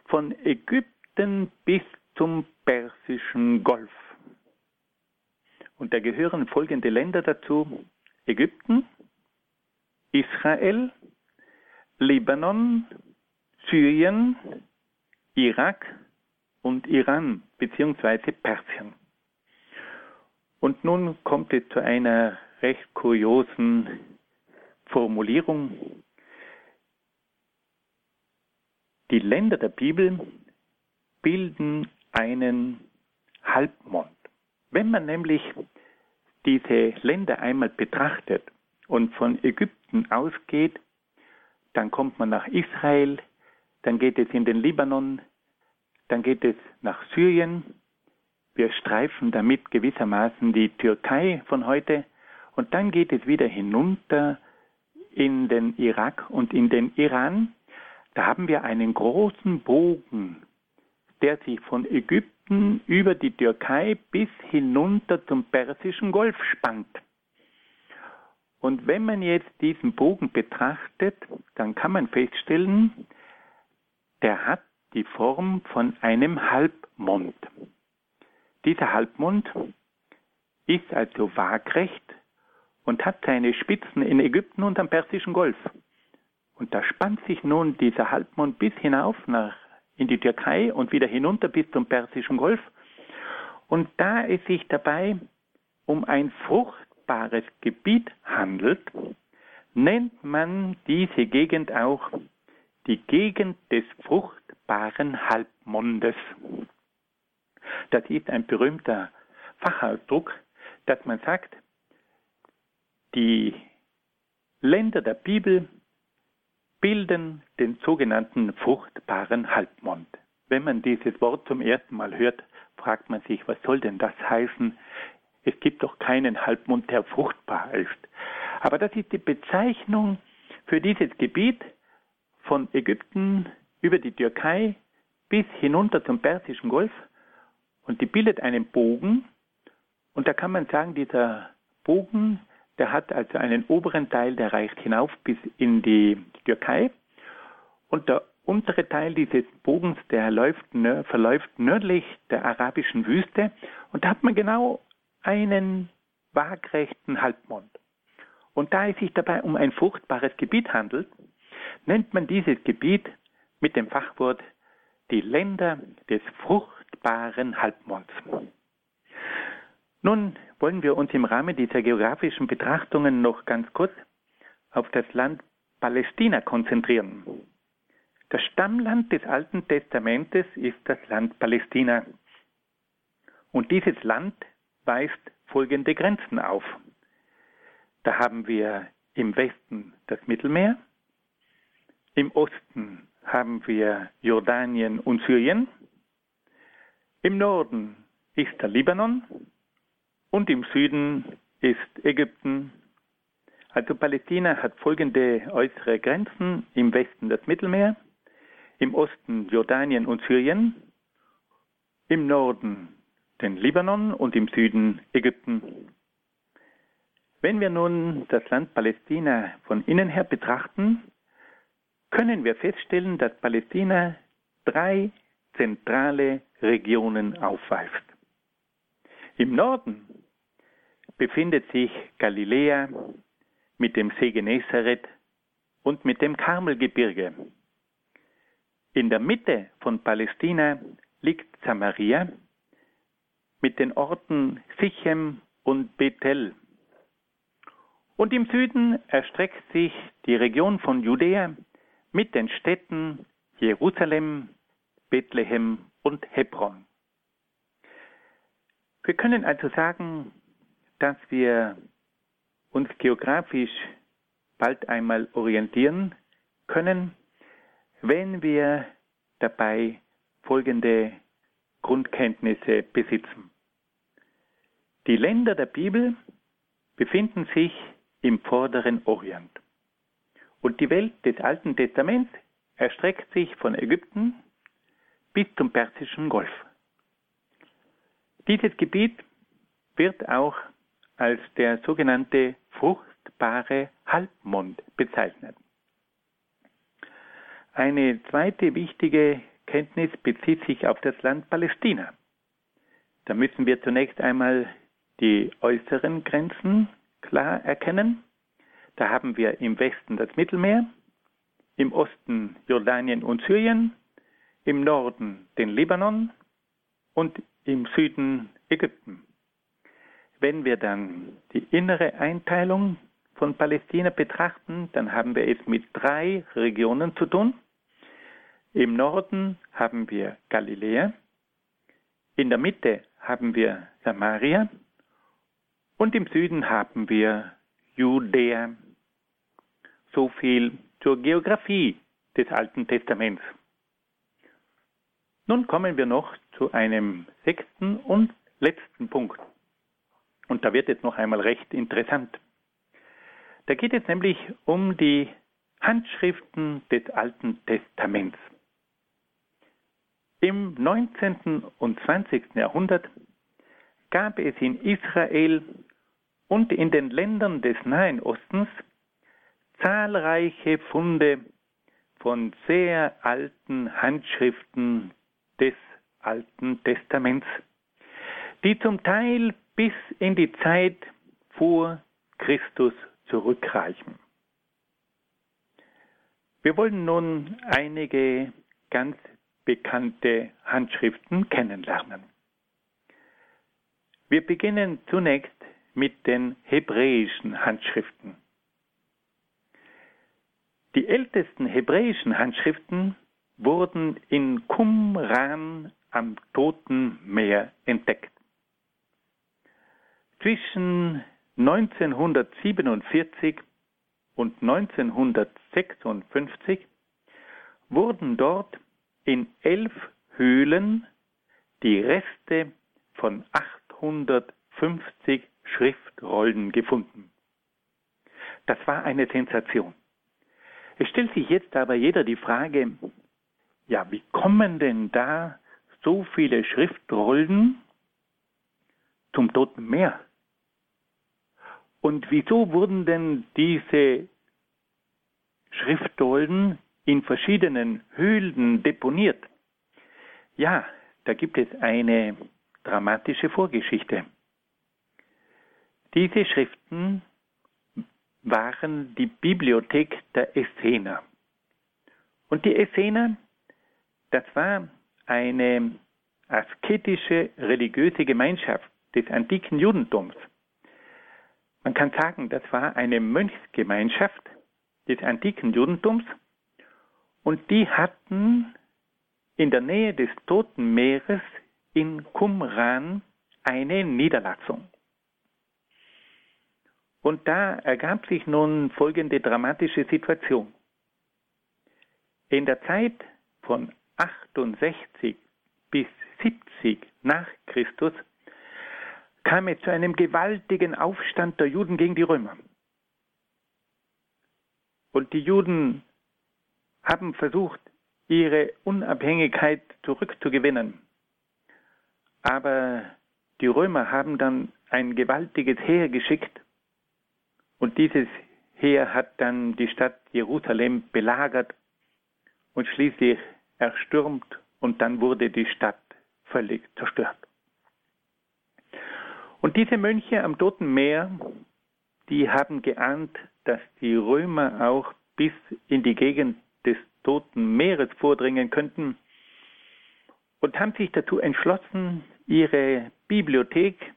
von Ägypten bis zum Persischen Golf. Und da gehören folgende Länder dazu. Ägypten, Israel, Libanon, Syrien, Irak und Iran bzw. Persien. Und nun kommt es zu einer recht kuriosen Formulierung. Die Länder der Bibel bilden einen Halbmond. Wenn man nämlich diese Länder einmal betrachtet und von Ägypten ausgeht, dann kommt man nach Israel, dann geht es in den Libanon, dann geht es nach Syrien. Wir streifen damit gewissermaßen die Türkei von heute und dann geht es wieder hinunter in den Irak und in den Iran. Da haben wir einen großen Bogen, der sich von Ägypten über die Türkei bis hinunter zum Persischen Golf spannt. Und wenn man jetzt diesen Bogen betrachtet, dann kann man feststellen, der hat die Form von einem Halbmond. Dieser Halbmond ist also waagrecht und hat seine Spitzen in Ägypten und am Persischen Golf. Und da spannt sich nun dieser Halbmond bis hinauf nach, in die Türkei und wieder hinunter bis zum Persischen Golf. Und da es sich dabei um ein fruchtbares Gebiet handelt, nennt man diese Gegend auch die Gegend des fruchtbaren Halbmondes. Das ist ein berühmter Fachausdruck, dass man sagt, die Länder der Bibel bilden den sogenannten fruchtbaren Halbmond. Wenn man dieses Wort zum ersten Mal hört, fragt man sich, was soll denn das heißen? Es gibt doch keinen Halbmond, der fruchtbar ist. Aber das ist die Bezeichnung für dieses Gebiet von Ägypten über die Türkei bis hinunter zum Persischen Golf und die bildet einen Bogen und da kann man sagen, dieser Bogen der hat also einen oberen Teil, der reicht hinauf bis in die Türkei. Und der untere Teil dieses Bogens, der läuft, verläuft nördlich der arabischen Wüste. Und da hat man genau einen waagrechten Halbmond. Und da es sich dabei um ein fruchtbares Gebiet handelt, nennt man dieses Gebiet mit dem Fachwort die Länder des fruchtbaren Halbmonds. Nun wollen wir uns im Rahmen dieser geografischen Betrachtungen noch ganz kurz auf das Land Palästina konzentrieren. Das Stammland des Alten Testamentes ist das Land Palästina. Und dieses Land weist folgende Grenzen auf. Da haben wir im Westen das Mittelmeer, im Osten haben wir Jordanien und Syrien, im Norden ist der Libanon und im Süden ist Ägypten. Also Palästina hat folgende äußere Grenzen. Im Westen das Mittelmeer, im Osten Jordanien und Syrien, im Norden den Libanon und im Süden Ägypten. Wenn wir nun das Land Palästina von innen her betrachten, können wir feststellen, dass Palästina drei zentrale Regionen aufweist. Im Norden befindet sich Galiläa mit dem See Genezareth und mit dem Karmelgebirge. In der Mitte von Palästina liegt Samaria mit den Orten Sichem und Bethel. Und im Süden erstreckt sich die Region von Judäa mit den Städten Jerusalem, Bethlehem und Hebron. Wir können also sagen, dass wir uns geografisch bald einmal orientieren können, wenn wir dabei folgende Grundkenntnisse besitzen. Die Länder der Bibel befinden sich im vorderen Orient. Und die Welt des Alten Testaments erstreckt sich von Ägypten bis zum Persischen Golf. Dieses Gebiet wird auch als der sogenannte fruchtbare Halbmond bezeichnet. Eine zweite wichtige Kenntnis bezieht sich auf das Land Palästina. Da müssen wir zunächst einmal die äußeren Grenzen klar erkennen. Da haben wir im Westen das Mittelmeer, im Osten Jordanien und Syrien, im Norden den Libanon und im Süden Ägypten. Wenn wir dann die innere Einteilung von Palästina betrachten, dann haben wir es mit drei Regionen zu tun. Im Norden haben wir Galiläa, in der Mitte haben wir Samaria und im Süden haben wir Judäa. So viel zur Geografie des Alten Testaments. Nun kommen wir noch zu einem sechsten und letzten Punkt. Und da wird jetzt noch einmal recht interessant. Da geht es nämlich um die Handschriften des Alten Testaments. Im 19. und 20. Jahrhundert gab es in Israel und in den Ländern des Nahen Ostens zahlreiche Funde von sehr alten Handschriften des Alten Testaments, die zum Teil bis in die Zeit vor Christus zurückreichen. Wir wollen nun einige ganz bekannte Handschriften kennenlernen. Wir beginnen zunächst mit den hebräischen Handschriften. Die ältesten hebräischen Handschriften wurden in Qumran am Toten Meer entdeckt. Zwischen 1947 und 1956 wurden dort in elf Höhlen die Reste von 850 Schriftrollen gefunden. Das war eine Sensation. Es stellt sich jetzt aber jeder die Frage, ja, wie kommen denn da so viele Schriftrollen zum Toten Meer? Und wieso wurden denn diese Schriftrollen in verschiedenen Höhlen deponiert? Ja, da gibt es eine dramatische Vorgeschichte. Diese Schriften waren die Bibliothek der Essener. Und die Essener das war eine asketische religiöse Gemeinschaft des antiken Judentums. Man kann sagen, das war eine Mönchsgemeinschaft des antiken Judentums und die hatten in der Nähe des Toten Meeres in Qumran eine Niederlassung. Und da ergab sich nun folgende dramatische Situation. In der Zeit von 68 bis 70 nach Christus kam es zu einem gewaltigen Aufstand der Juden gegen die Römer. Und die Juden haben versucht, ihre Unabhängigkeit zurückzugewinnen. Aber die Römer haben dann ein gewaltiges Heer geschickt und dieses Heer hat dann die Stadt Jerusalem belagert und schließlich erstürmt und dann wurde die Stadt völlig zerstört. Und diese Mönche am Toten Meer, die haben geahnt, dass die Römer auch bis in die Gegend des Toten Meeres vordringen könnten und haben sich dazu entschlossen, ihre Bibliothek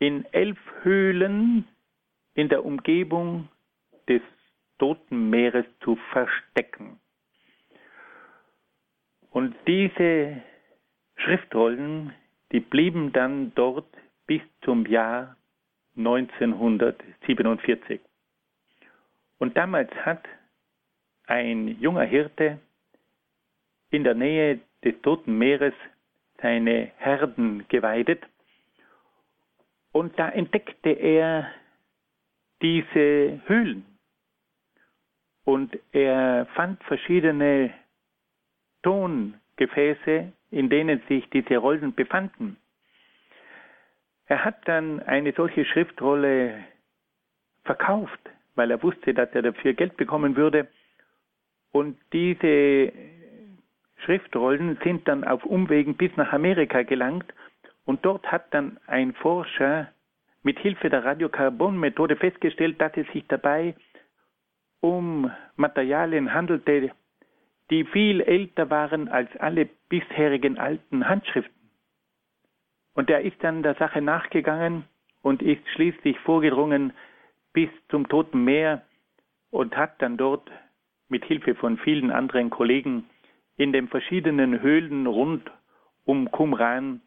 in elf Höhlen in der Umgebung des Toten Meeres zu verstecken. Und diese Schriftrollen, die blieben dann dort bis zum Jahr 1947. Und damals hat ein junger Hirte in der Nähe des Toten Meeres seine Herden geweidet und da entdeckte er diese Höhlen und er fand verschiedene Tongefäße, in denen sich diese Rollen befanden. Er hat dann eine solche Schriftrolle verkauft, weil er wusste, dass er dafür Geld bekommen würde. Und diese Schriftrollen sind dann auf Umwegen bis nach Amerika gelangt und dort hat dann ein Forscher mit Hilfe der Radiokarbonmethode festgestellt, dass es sich dabei um Materialien handelte, die viel älter waren als alle bisherigen alten Handschriften. Und er ist dann der Sache nachgegangen und ist schließlich vorgedrungen bis zum Toten Meer und hat dann dort mit Hilfe von vielen anderen Kollegen in den verschiedenen Höhlen rund um Qumran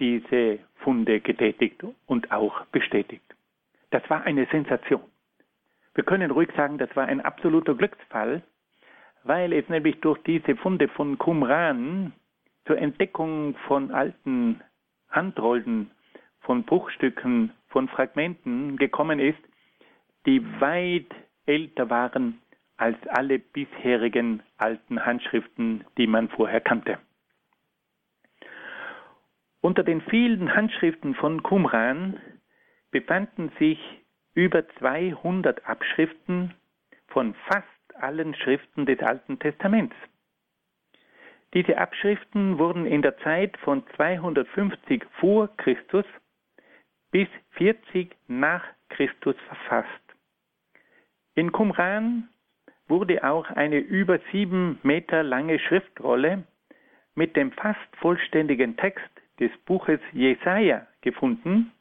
diese Funde getätigt und auch bestätigt. Das war eine Sensation. Wir können ruhig sagen, das war ein absoluter Glücksfall, weil es nämlich durch diese Funde von Qumran zur Entdeckung von alten Handrollen, von Bruchstücken, von Fragmenten gekommen ist, die weit älter waren als alle bisherigen alten Handschriften, die man vorher kannte. Unter den vielen Handschriften von Qumran befanden sich über 200 Abschriften von fast allen Schriften des Alten Testaments. Diese Abschriften wurden in der Zeit von 250 vor Christus bis 40 nach Christus verfasst. In Qumran wurde auch eine über sieben Meter lange Schriftrolle mit dem fast vollständigen Text des Buches Jesaja gefunden,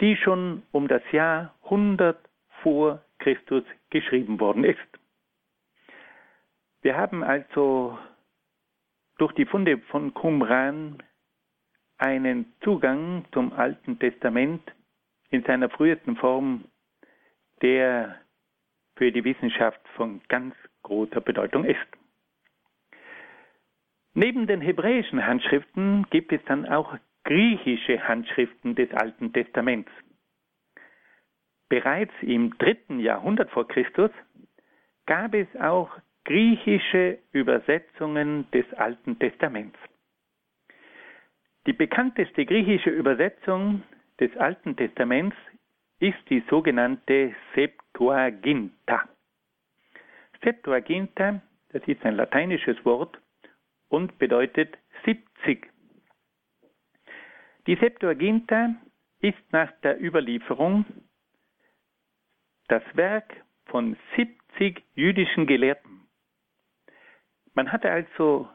die schon um das Jahr 100 vor Christus geschrieben worden ist. Wir haben also durch die Funde von Qumran einen Zugang zum Alten Testament in seiner frühesten Form, der für die Wissenschaft von ganz großer Bedeutung ist. Neben den hebräischen Handschriften gibt es dann auch griechische Handschriften des Alten Testaments. Bereits im dritten Jahrhundert vor Christus gab es auch griechische Übersetzungen des Alten Testaments. Die bekannteste griechische Übersetzung des Alten Testaments ist die sogenannte Septuaginta. Septuaginta, das ist ein lateinisches Wort und bedeutet 70. Die Septuaginta ist nach der Überlieferung das Werk von 70 jüdischen Gelehrten. Man hatte also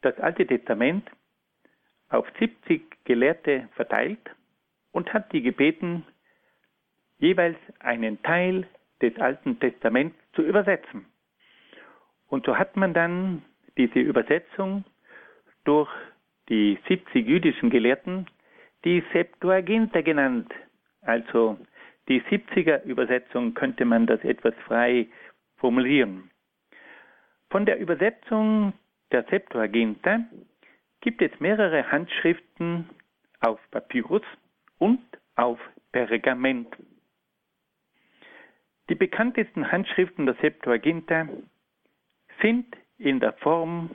das Alte Testament auf 70 Gelehrte verteilt und hat die gebeten, jeweils einen Teil des Alten Testaments zu übersetzen. Und so hat man dann diese Übersetzung durch die 70 jüdischen Gelehrten die Septuaginta genannt. Also die 70er Übersetzung könnte man das etwas frei formulieren. Von der Übersetzung der Septuaginta gibt es mehrere Handschriften auf Papyrus und auf Pergament. Die bekanntesten Handschriften der Septuaginta sind in der Form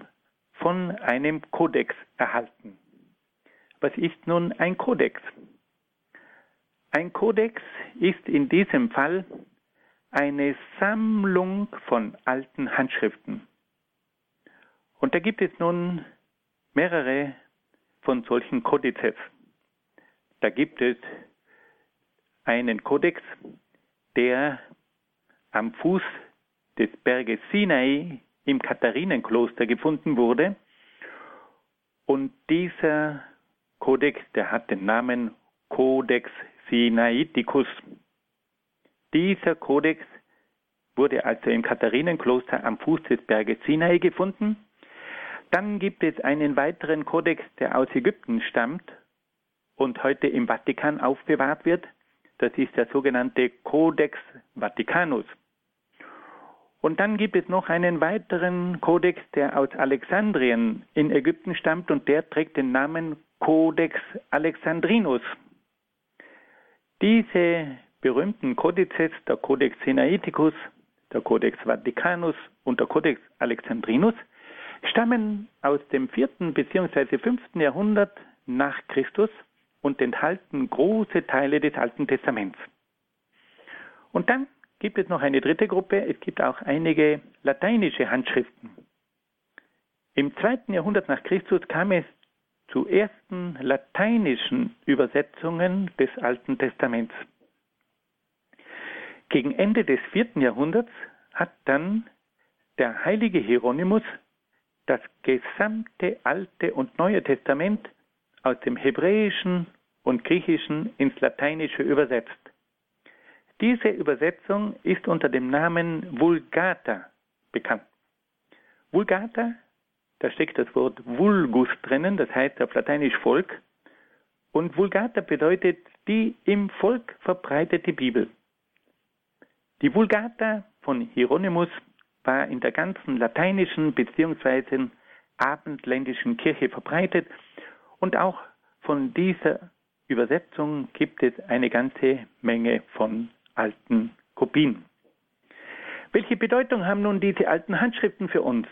von einem Kodex erhalten. Was ist nun ein Kodex? Ein Kodex ist in diesem Fall eine Sammlung von alten Handschriften. Und da gibt es nun mehrere von solchen Kodizes. Da gibt es einen Kodex, der am Fuß des Berges Sinai im Katharinenkloster gefunden wurde. Und dieser Kodex, der hat den Namen Codex Sinaiticus. Dieser Kodex wurde also im Katharinenkloster am Fuß des Berges Sinai gefunden. Dann gibt es einen weiteren Kodex, der aus Ägypten stammt und heute im Vatikan aufbewahrt wird. Das ist der sogenannte Codex Vaticanus. Und dann gibt es noch einen weiteren Kodex, der aus Alexandrien in Ägypten stammt und der trägt den Namen Codex Alexandrinus. Diese berühmten Kodizes, der Codex Sinaiticus, der Codex Vaticanus und der Codex Alexandrinus, stammen aus dem vierten bzw. fünften Jahrhundert nach Christus und enthalten große Teile des Alten Testaments. Und dann gibt es noch eine dritte Gruppe. Es gibt auch einige lateinische Handschriften. Im zweiten Jahrhundert nach Christus kam es zu ersten lateinischen Übersetzungen des Alten Testaments. Gegen Ende des vierten Jahrhunderts hat dann der heilige Hieronymus das gesamte Alte und Neue Testament aus dem Hebräischen und Griechischen ins Lateinische übersetzt. Diese Übersetzung ist unter dem Namen Vulgata bekannt. Vulgata, da steckt das Wort vulgus drinnen, das heißt auf Lateinisch Volk. Und Vulgata bedeutet die im Volk verbreitete Bibel. Die Vulgata von Hieronymus war in der ganzen lateinischen bzw. abendländischen Kirche verbreitet und auch von dieser Übersetzung gibt es eine ganze Menge von alten Kopien. Welche Bedeutung haben nun diese alten Handschriften für uns?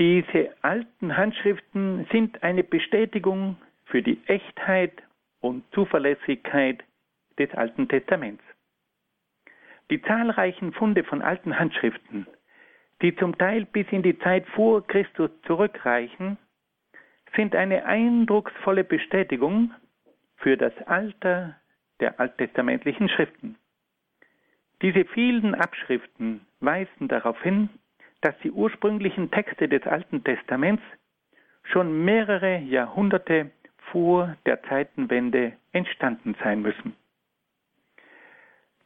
Diese alten Handschriften sind eine Bestätigung für die Echtheit und Zuverlässigkeit des Alten Testaments. Die zahlreichen Funde von alten Handschriften, die zum Teil bis in die Zeit vor Christus zurückreichen, sind eine eindrucksvolle Bestätigung für das Alter der alttestamentlichen Schriften. Diese vielen Abschriften weisen darauf hin, dass die ursprünglichen Texte des Alten Testaments schon mehrere Jahrhunderte vor der Zeitenwende entstanden sein müssen.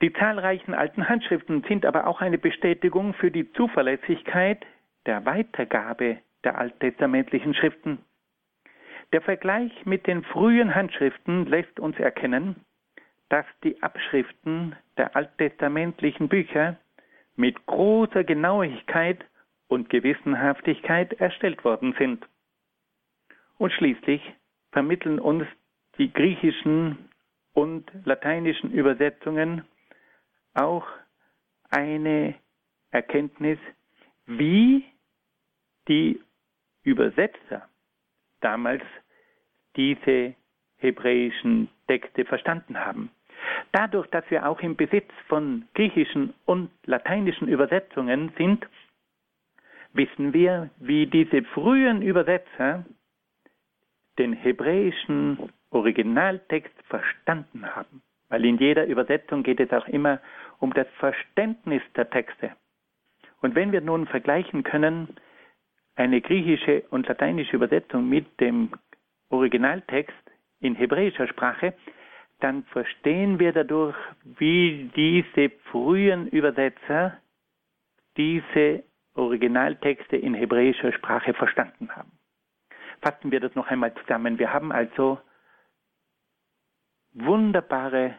Die zahlreichen alten Handschriften sind aber auch eine Bestätigung für die Zuverlässigkeit der Weitergabe der alttestamentlichen Schriften. Der Vergleich mit den frühen Handschriften lässt uns erkennen, dass die Abschriften der alttestamentlichen Bücher mit großer Genauigkeit und Gewissenhaftigkeit erstellt worden sind. Und schließlich vermitteln uns die griechischen und lateinischen Übersetzungen auch eine Erkenntnis, wie die Übersetzer damals diese hebräischen Texte verstanden haben. Dadurch, dass wir auch im Besitz von griechischen und lateinischen Übersetzungen sind, wissen wir, wie diese frühen Übersetzer den hebräischen Originaltext verstanden haben. Weil in jeder Übersetzung geht es auch immer um das Verständnis der Texte. Und wenn wir nun vergleichen können, eine griechische und lateinische Übersetzung mit dem Originaltext in hebräischer Sprache, dann verstehen wir dadurch, wie diese frühen Übersetzer diese Originaltexte in hebräischer Sprache verstanden haben. Fassen wir das noch einmal zusammen. Wir haben also wunderbare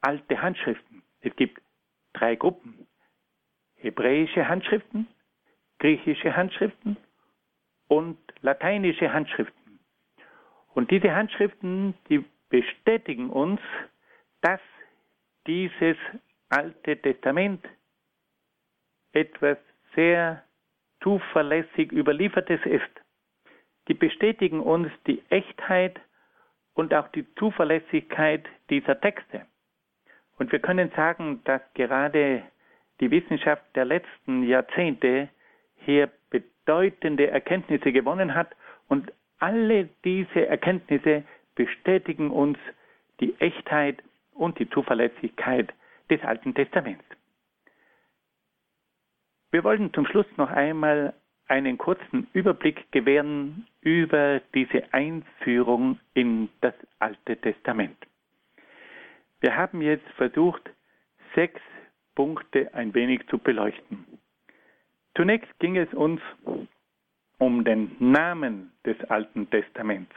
alte Handschriften. Es gibt drei Gruppen. Hebräische Handschriften, griechische Handschriften und lateinische Handschriften. Und diese Handschriften, die bestätigen uns, dass dieses Alte Testament etwas sehr zuverlässig überliefertes ist. Die bestätigen uns die Echtheit und auch die Zuverlässigkeit dieser Texte. Und wir können sagen, dass gerade die Wissenschaft der letzten Jahrzehnte hier bedeutende Erkenntnisse gewonnen hat und alle diese Erkenntnisse bestätigen uns die Echtheit und die Zuverlässigkeit des Alten Testaments. Wir wollen zum Schluss noch einmal einen kurzen Überblick gewähren über diese Einführung in das Alte Testament. Wir haben jetzt versucht, sechs Punkte ein wenig zu beleuchten. Zunächst ging es uns um den Namen des Alten Testaments.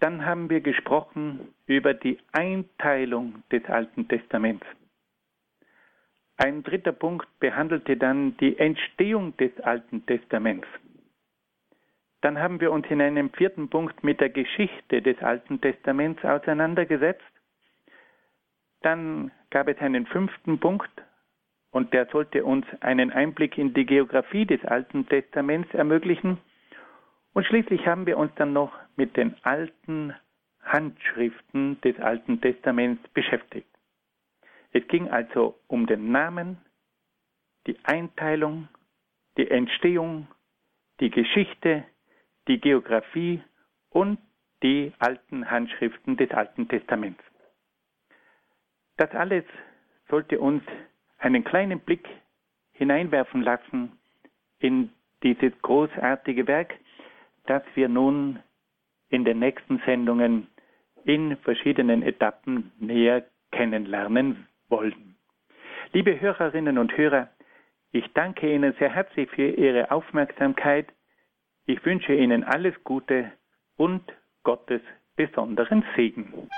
Dann haben wir gesprochen über die Einteilung des Alten Testaments. Ein dritter Punkt behandelte dann die Entstehung des Alten Testaments. Dann haben wir uns in einem vierten Punkt mit der Geschichte des Alten Testaments auseinandergesetzt. Dann gab es einen fünften Punkt und der sollte uns einen Einblick in die Geografie des Alten Testaments ermöglichen. Und schließlich haben wir uns dann noch mit den alten Handschriften des Alten Testaments beschäftigt. Es ging also um den Namen, die Einteilung, die Entstehung, die Geschichte, die Geografie und die alten Handschriften des Alten Testaments. Das alles sollte uns einen kleinen Blick hineinwerfen lassen in dieses großartige Werk, das wir nun in den nächsten Sendungen in verschiedenen Etappen näher kennenlernen wollen. Liebe Hörerinnen und Hörer, ich danke Ihnen sehr herzlich für Ihre Aufmerksamkeit. Ich wünsche Ihnen alles Gute und Gottes besonderen Segen.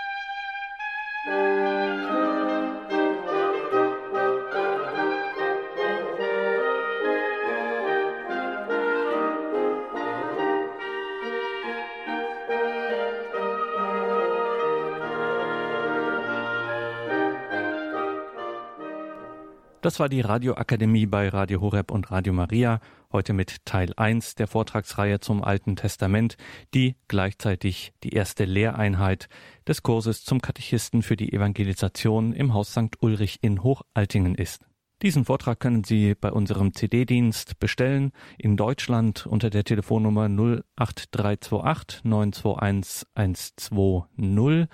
Das war die Radioakademie bei Radio Horeb und Radio Maria, heute mit Teil 1 der Vortragsreihe zum Alten Testament, die gleichzeitig die erste Lehreinheit des Kurses zum Katechisten für die Evangelisation im Haus St. Ulrich in Hochaltingen ist. Diesen Vortrag können Sie bei unserem CD-Dienst bestellen in Deutschland unter der Telefonnummer 08328 921 120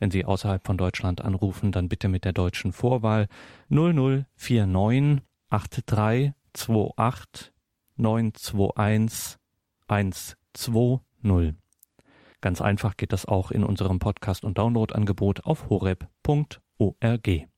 wenn Sie außerhalb von Deutschland anrufen, dann bitte mit der deutschen Vorwahl 0049 8328 921 120. Ganz einfach geht das auch in unserem Podcast- und Downloadangebot auf horeb.org.